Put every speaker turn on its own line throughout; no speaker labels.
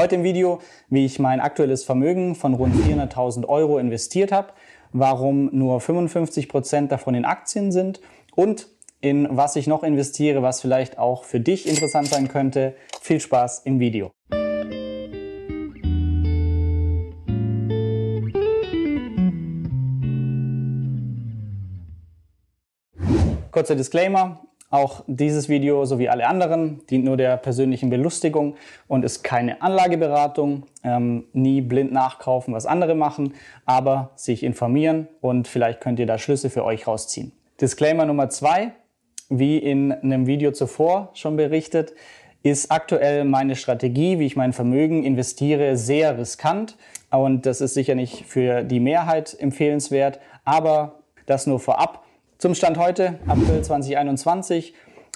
Heute im Video, wie ich mein aktuelles Vermögen von rund 400.000 Euro investiert habe, warum nur 55 Prozent davon in Aktien sind und in was ich noch investiere, was vielleicht auch für dich interessant sein könnte. Viel Spaß im Video. Kurzer Disclaimer, auch dieses Video sowie alle anderen dient nur der persönlichen Belustigung und ist keine Anlageberatung. Ähm, nie blind nachkaufen, was andere machen, aber sich informieren und vielleicht könnt ihr da Schlüsse für euch rausziehen. Disclaimer Nummer zwei, wie in einem Video zuvor schon berichtet, ist aktuell meine Strategie, wie ich mein Vermögen investiere, sehr riskant. Und das ist sicher nicht für die Mehrheit empfehlenswert, aber das nur vorab. Zum Stand heute, April 2021,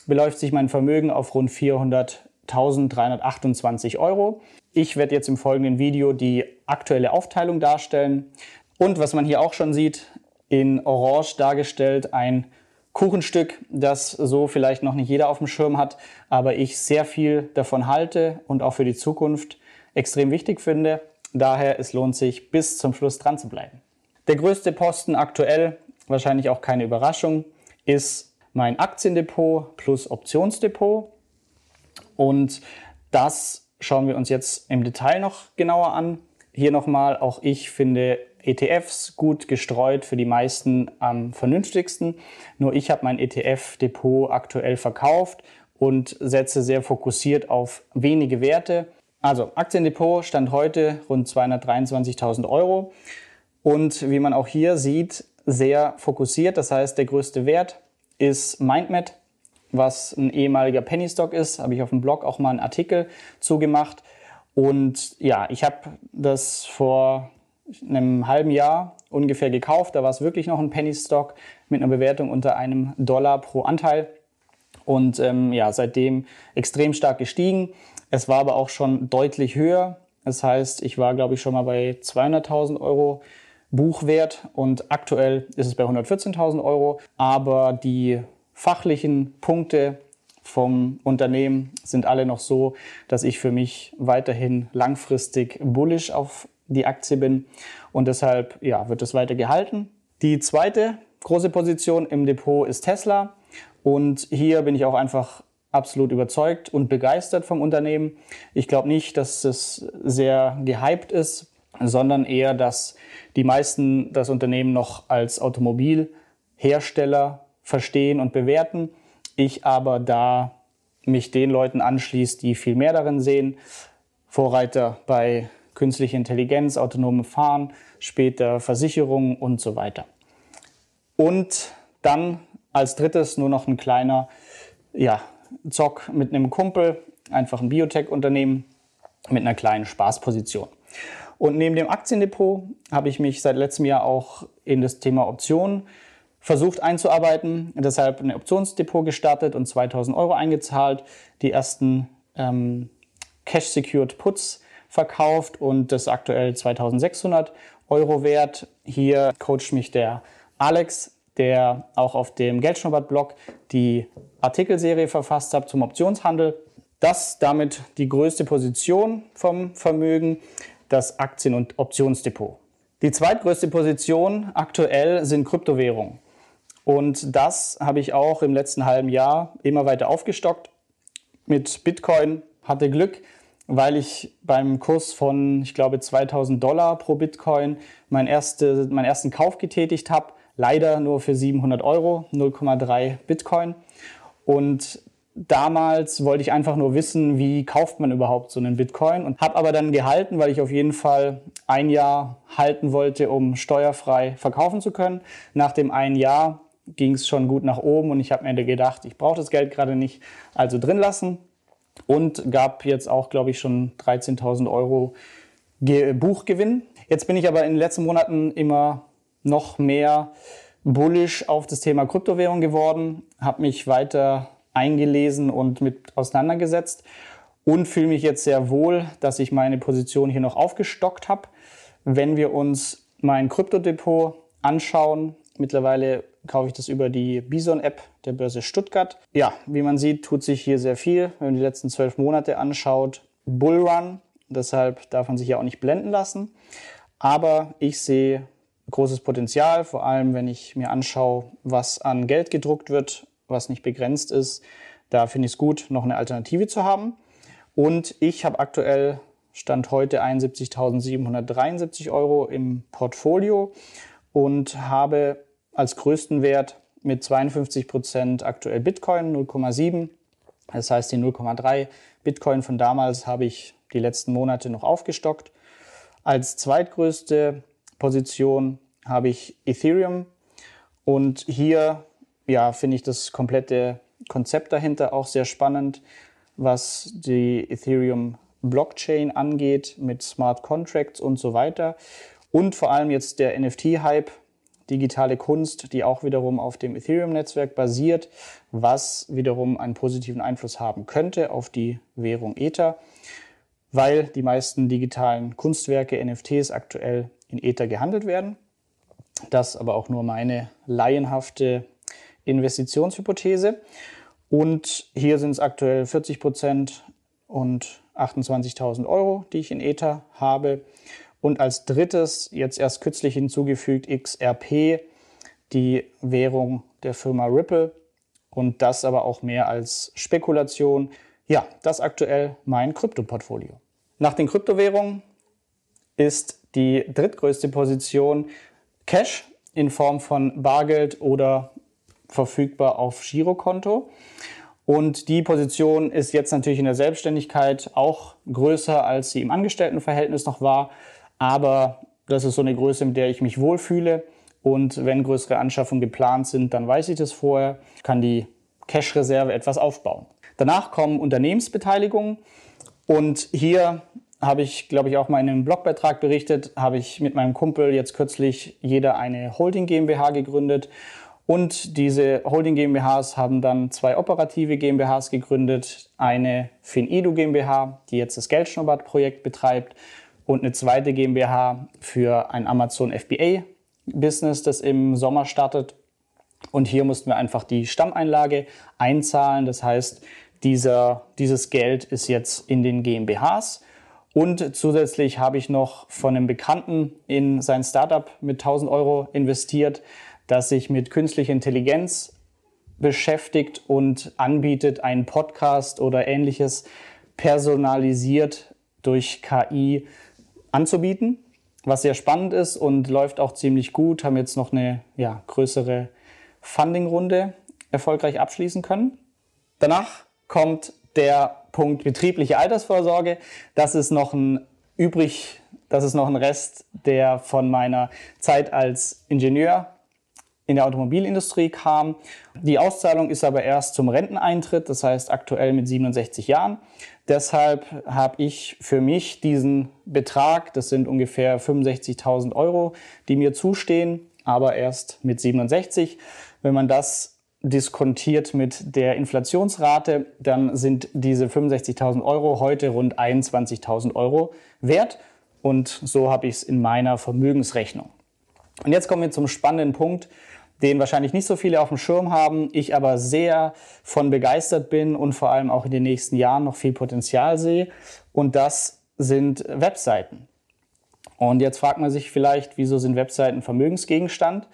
beläuft sich mein Vermögen auf rund 400.328 Euro. Ich werde jetzt im folgenden Video die aktuelle Aufteilung darstellen. Und was man hier auch schon sieht, in Orange dargestellt ein Kuchenstück, das so vielleicht noch nicht jeder auf dem Schirm hat, aber ich sehr viel davon halte und auch für die Zukunft extrem wichtig finde. Daher es lohnt sich bis zum Schluss dran zu bleiben. Der größte Posten aktuell wahrscheinlich auch keine Überraschung, ist mein Aktiendepot plus Optionsdepot. Und das schauen wir uns jetzt im Detail noch genauer an. Hier nochmal, auch ich finde ETFs gut gestreut für die meisten am vernünftigsten. Nur ich habe mein ETF-Depot aktuell verkauft und setze sehr fokussiert auf wenige Werte. Also Aktiendepot stand heute rund 223.000 Euro. Und wie man auch hier sieht, sehr fokussiert. Das heißt, der größte Wert ist MindMed, was ein ehemaliger Penny Stock ist. Habe ich auf dem Blog auch mal einen Artikel zugemacht. Und ja, ich habe das vor einem halben Jahr ungefähr gekauft. Da war es wirklich noch ein Penny Stock mit einer Bewertung unter einem Dollar pro Anteil. Und ähm, ja, seitdem extrem stark gestiegen. Es war aber auch schon deutlich höher. Das heißt, ich war, glaube ich, schon mal bei 200.000 Euro Buchwert und aktuell ist es bei 114.000 Euro. Aber die fachlichen Punkte vom Unternehmen sind alle noch so, dass ich für mich weiterhin langfristig bullish auf die Aktie bin und deshalb ja, wird es weiter gehalten. Die zweite große Position im Depot ist Tesla und hier bin ich auch einfach absolut überzeugt und begeistert vom Unternehmen. Ich glaube nicht, dass es sehr gehypt ist sondern eher, dass die meisten das Unternehmen noch als Automobilhersteller verstehen und bewerten. Ich aber da mich den Leuten anschließt, die viel mehr darin sehen. Vorreiter bei künstlicher Intelligenz, autonomem Fahren, später Versicherungen und so weiter. Und dann als drittes nur noch ein kleiner ja, Zock mit einem Kumpel, einfach ein Biotech-Unternehmen mit einer kleinen Spaßposition. Und neben dem Aktiendepot habe ich mich seit letztem Jahr auch in das Thema Optionen versucht einzuarbeiten. Deshalb ein Optionsdepot gestartet und 2000 Euro eingezahlt. Die ersten ähm, Cash-Secured Puts verkauft und das aktuell 2600 Euro wert. Hier coacht mich der Alex, der auch auf dem Geldschnuppert-Blog die Artikelserie verfasst hat zum Optionshandel. Das damit die größte Position vom Vermögen das Aktien- und Optionsdepot. Die zweitgrößte Position aktuell sind Kryptowährungen. Und das habe ich auch im letzten halben Jahr immer weiter aufgestockt. Mit Bitcoin hatte Glück, weil ich beim Kurs von, ich glaube, 2000 Dollar pro Bitcoin mein erste, meinen ersten Kauf getätigt habe. Leider nur für 700 Euro, 0,3 Bitcoin. Und damals wollte ich einfach nur wissen, wie kauft man überhaupt so einen Bitcoin und habe aber dann gehalten, weil ich auf jeden Fall ein Jahr halten wollte, um steuerfrei verkaufen zu können. Nach dem einen Jahr ging es schon gut nach oben und ich habe mir gedacht, ich brauche das Geld gerade nicht, also drin lassen und gab jetzt auch, glaube ich, schon 13.000 Euro Buchgewinn. Jetzt bin ich aber in den letzten Monaten immer noch mehr bullish auf das Thema Kryptowährung geworden, habe mich weiter eingelesen und mit auseinandergesetzt und fühle mich jetzt sehr wohl, dass ich meine Position hier noch aufgestockt habe. Wenn wir uns mein Kryptodepot anschauen, mittlerweile kaufe ich das über die Bison-App der Börse Stuttgart. Ja, wie man sieht, tut sich hier sehr viel. Wenn man die letzten zwölf Monate anschaut, Bullrun, Deshalb darf man sich ja auch nicht blenden lassen. Aber ich sehe großes Potenzial, vor allem wenn ich mir anschaue, was an Geld gedruckt wird, was nicht begrenzt ist. Da finde ich es gut, noch eine Alternative zu haben. Und ich habe aktuell Stand heute 71.773 Euro im Portfolio und habe als größten Wert mit 52 Prozent aktuell Bitcoin 0,7. Das heißt, die 0,3 Bitcoin von damals habe ich die letzten Monate noch aufgestockt. Als zweitgrößte Position habe ich Ethereum und hier ja, finde ich das komplette Konzept dahinter auch sehr spannend, was die Ethereum Blockchain angeht mit Smart Contracts und so weiter. Und vor allem jetzt der NFT-Hype, digitale Kunst, die auch wiederum auf dem Ethereum-Netzwerk basiert, was wiederum einen positiven Einfluss haben könnte auf die Währung Ether, weil die meisten digitalen Kunstwerke, NFTs aktuell in Ether gehandelt werden. Das aber auch nur meine laienhafte Investitionshypothese. Und hier sind es aktuell 40 Prozent und 28.000 Euro, die ich in Ether habe. Und als drittes, jetzt erst kürzlich hinzugefügt, XRP, die Währung der Firma Ripple. Und das aber auch mehr als Spekulation. Ja, das aktuell mein Kryptoportfolio. Nach den Kryptowährungen ist die drittgrößte Position Cash in Form von Bargeld oder verfügbar auf Girokonto. Und die Position ist jetzt natürlich in der Selbstständigkeit auch größer, als sie im Angestelltenverhältnis noch war. Aber das ist so eine Größe, mit der ich mich wohlfühle. Und wenn größere Anschaffungen geplant sind, dann weiß ich das vorher, kann die Cash-Reserve etwas aufbauen. Danach kommen Unternehmensbeteiligungen. Und hier habe ich, glaube ich, auch mal in einem Blogbeitrag berichtet, habe ich mit meinem Kumpel jetzt kürzlich jeder eine Holding GmbH gegründet und diese Holding GmbHs haben dann zwei operative GmbHs gegründet. Eine FinEdu GmbH, die jetzt das Geldschnuppert-Projekt betreibt und eine zweite GmbH für ein Amazon FBA Business, das im Sommer startet. Und hier mussten wir einfach die Stammeinlage einzahlen. Das heißt, dieser, dieses Geld ist jetzt in den GmbHs. Und zusätzlich habe ich noch von einem Bekannten in sein Startup mit 1000 Euro investiert das sich mit künstlicher Intelligenz beschäftigt und anbietet, einen Podcast oder ähnliches personalisiert durch KI anzubieten, was sehr spannend ist und läuft auch ziemlich gut. Haben jetzt noch eine ja, größere Funding-Runde erfolgreich abschließen können. Danach kommt der Punkt betriebliche Altersvorsorge. Das ist noch ein übrig, das ist noch ein Rest, der von meiner Zeit als Ingenieur in der Automobilindustrie kam. Die Auszahlung ist aber erst zum Renteneintritt, das heißt aktuell mit 67 Jahren. Deshalb habe ich für mich diesen Betrag, das sind ungefähr 65.000 Euro, die mir zustehen, aber erst mit 67. Wenn man das diskontiert mit der Inflationsrate, dann sind diese 65.000 Euro heute rund 21.000 Euro wert. Und so habe ich es in meiner Vermögensrechnung. Und jetzt kommen wir zum spannenden Punkt, den wahrscheinlich nicht so viele auf dem Schirm haben, ich aber sehr von begeistert bin und vor allem auch in den nächsten Jahren noch viel Potenzial sehe. Und das sind Webseiten. Und jetzt fragt man sich vielleicht, wieso sind Webseiten Vermögensgegenstand?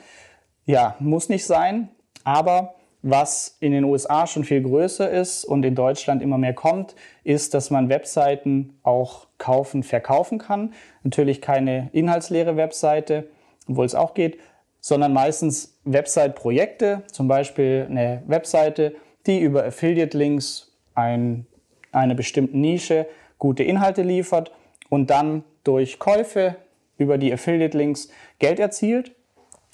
Ja, muss nicht sein, aber was in den USA schon viel größer ist und in Deutschland immer mehr kommt, ist, dass man Webseiten auch kaufen, verkaufen kann. Natürlich keine inhaltsleere Webseite, obwohl es auch geht, sondern meistens Website-Projekte, zum Beispiel eine Webseite, die über Affiliate-Links ein, eine bestimmte Nische gute Inhalte liefert und dann durch Käufe über die Affiliate-Links Geld erzielt.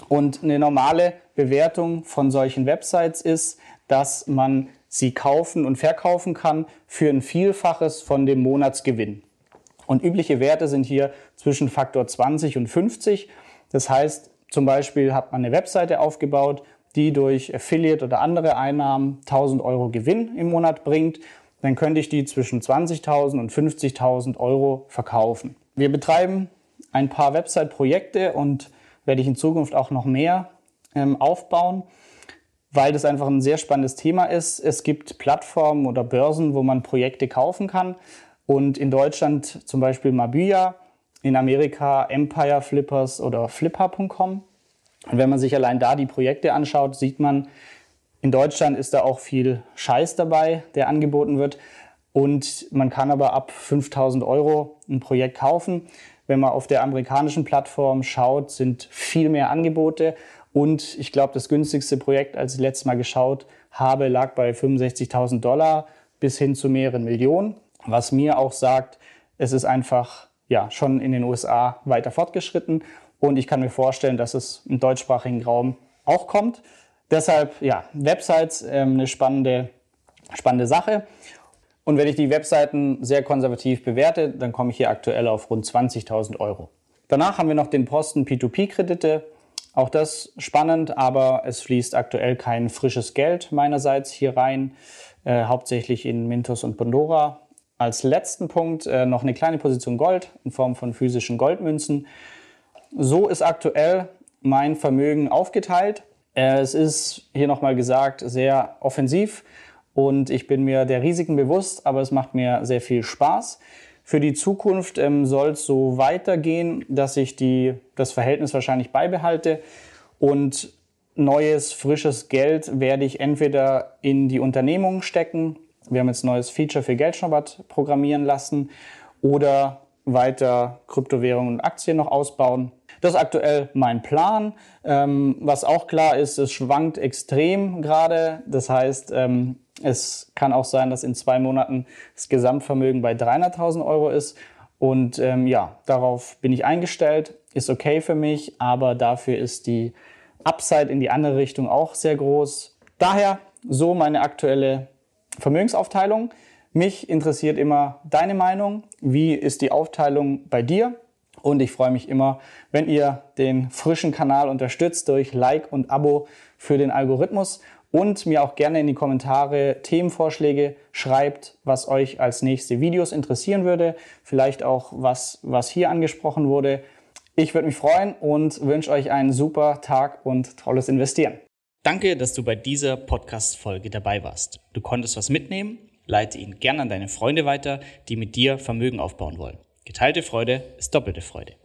Und eine normale Bewertung von solchen Websites ist, dass man sie kaufen und verkaufen kann für ein Vielfaches von dem Monatsgewinn. Und übliche Werte sind hier zwischen Faktor 20 und 50. Das heißt, zum Beispiel hat man eine Webseite aufgebaut, die durch Affiliate oder andere Einnahmen 1000 Euro Gewinn im Monat bringt. Dann könnte ich die zwischen 20.000 und 50.000 Euro verkaufen. Wir betreiben ein paar Website-Projekte und werde ich in Zukunft auch noch mehr ähm, aufbauen, weil das einfach ein sehr spannendes Thema ist. Es gibt Plattformen oder Börsen, wo man Projekte kaufen kann und in Deutschland zum Beispiel Mabüya, in Amerika Empire Flippers oder Flipper.com. Und wenn man sich allein da die Projekte anschaut, sieht man, in Deutschland ist da auch viel Scheiß dabei, der angeboten wird. Und man kann aber ab 5000 Euro ein Projekt kaufen. Wenn man auf der amerikanischen Plattform schaut, sind viel mehr Angebote. Und ich glaube, das günstigste Projekt, als ich letztes Mal geschaut habe, lag bei 65.000 Dollar bis hin zu mehreren Millionen. Was mir auch sagt, es ist einfach ja, schon in den USA weiter fortgeschritten. Und ich kann mir vorstellen, dass es im deutschsprachigen Raum auch kommt. Deshalb, ja, Websites ähm, eine spannende, spannende Sache. Und wenn ich die Webseiten sehr konservativ bewerte, dann komme ich hier aktuell auf rund 20.000 Euro. Danach haben wir noch den Posten P2P-Kredite. Auch das spannend, aber es fließt aktuell kein frisches Geld meinerseits hier rein, äh, hauptsächlich in Mintos und Pandora. Als letzten Punkt äh, noch eine kleine Position Gold in Form von physischen Goldmünzen. So ist aktuell mein Vermögen aufgeteilt. Äh, es ist hier nochmal gesagt sehr offensiv und ich bin mir der Risiken bewusst, aber es macht mir sehr viel Spaß. Für die Zukunft ähm, soll es so weitergehen, dass ich die, das Verhältnis wahrscheinlich beibehalte und neues, frisches Geld werde ich entweder in die Unternehmung stecken. Wir haben jetzt ein neues Feature für Geldschnappert programmieren lassen oder weiter Kryptowährungen und Aktien noch ausbauen. Das ist aktuell mein Plan. Ähm, was auch klar ist, es schwankt extrem gerade. Das heißt, ähm, es kann auch sein, dass in zwei Monaten das Gesamtvermögen bei 300.000 Euro ist. Und ähm, ja, darauf bin ich eingestellt, ist okay für mich, aber dafür ist die Upside in die andere Richtung auch sehr groß. Daher so meine aktuelle Vermögensaufteilung. Mich interessiert immer deine Meinung. Wie ist die Aufteilung bei dir? Und ich freue mich immer, wenn ihr den frischen Kanal unterstützt durch Like und Abo für den Algorithmus und mir auch gerne in die Kommentare Themenvorschläge schreibt, was euch als nächste Videos interessieren würde, vielleicht auch was, was hier angesprochen wurde. Ich würde mich freuen und wünsche euch einen super Tag und tolles Investieren.
Danke, dass du bei dieser Podcast-Folge dabei warst. Du konntest was mitnehmen, leite ihn gerne an deine Freunde weiter, die mit dir Vermögen aufbauen wollen. Geteilte Freude ist doppelte Freude.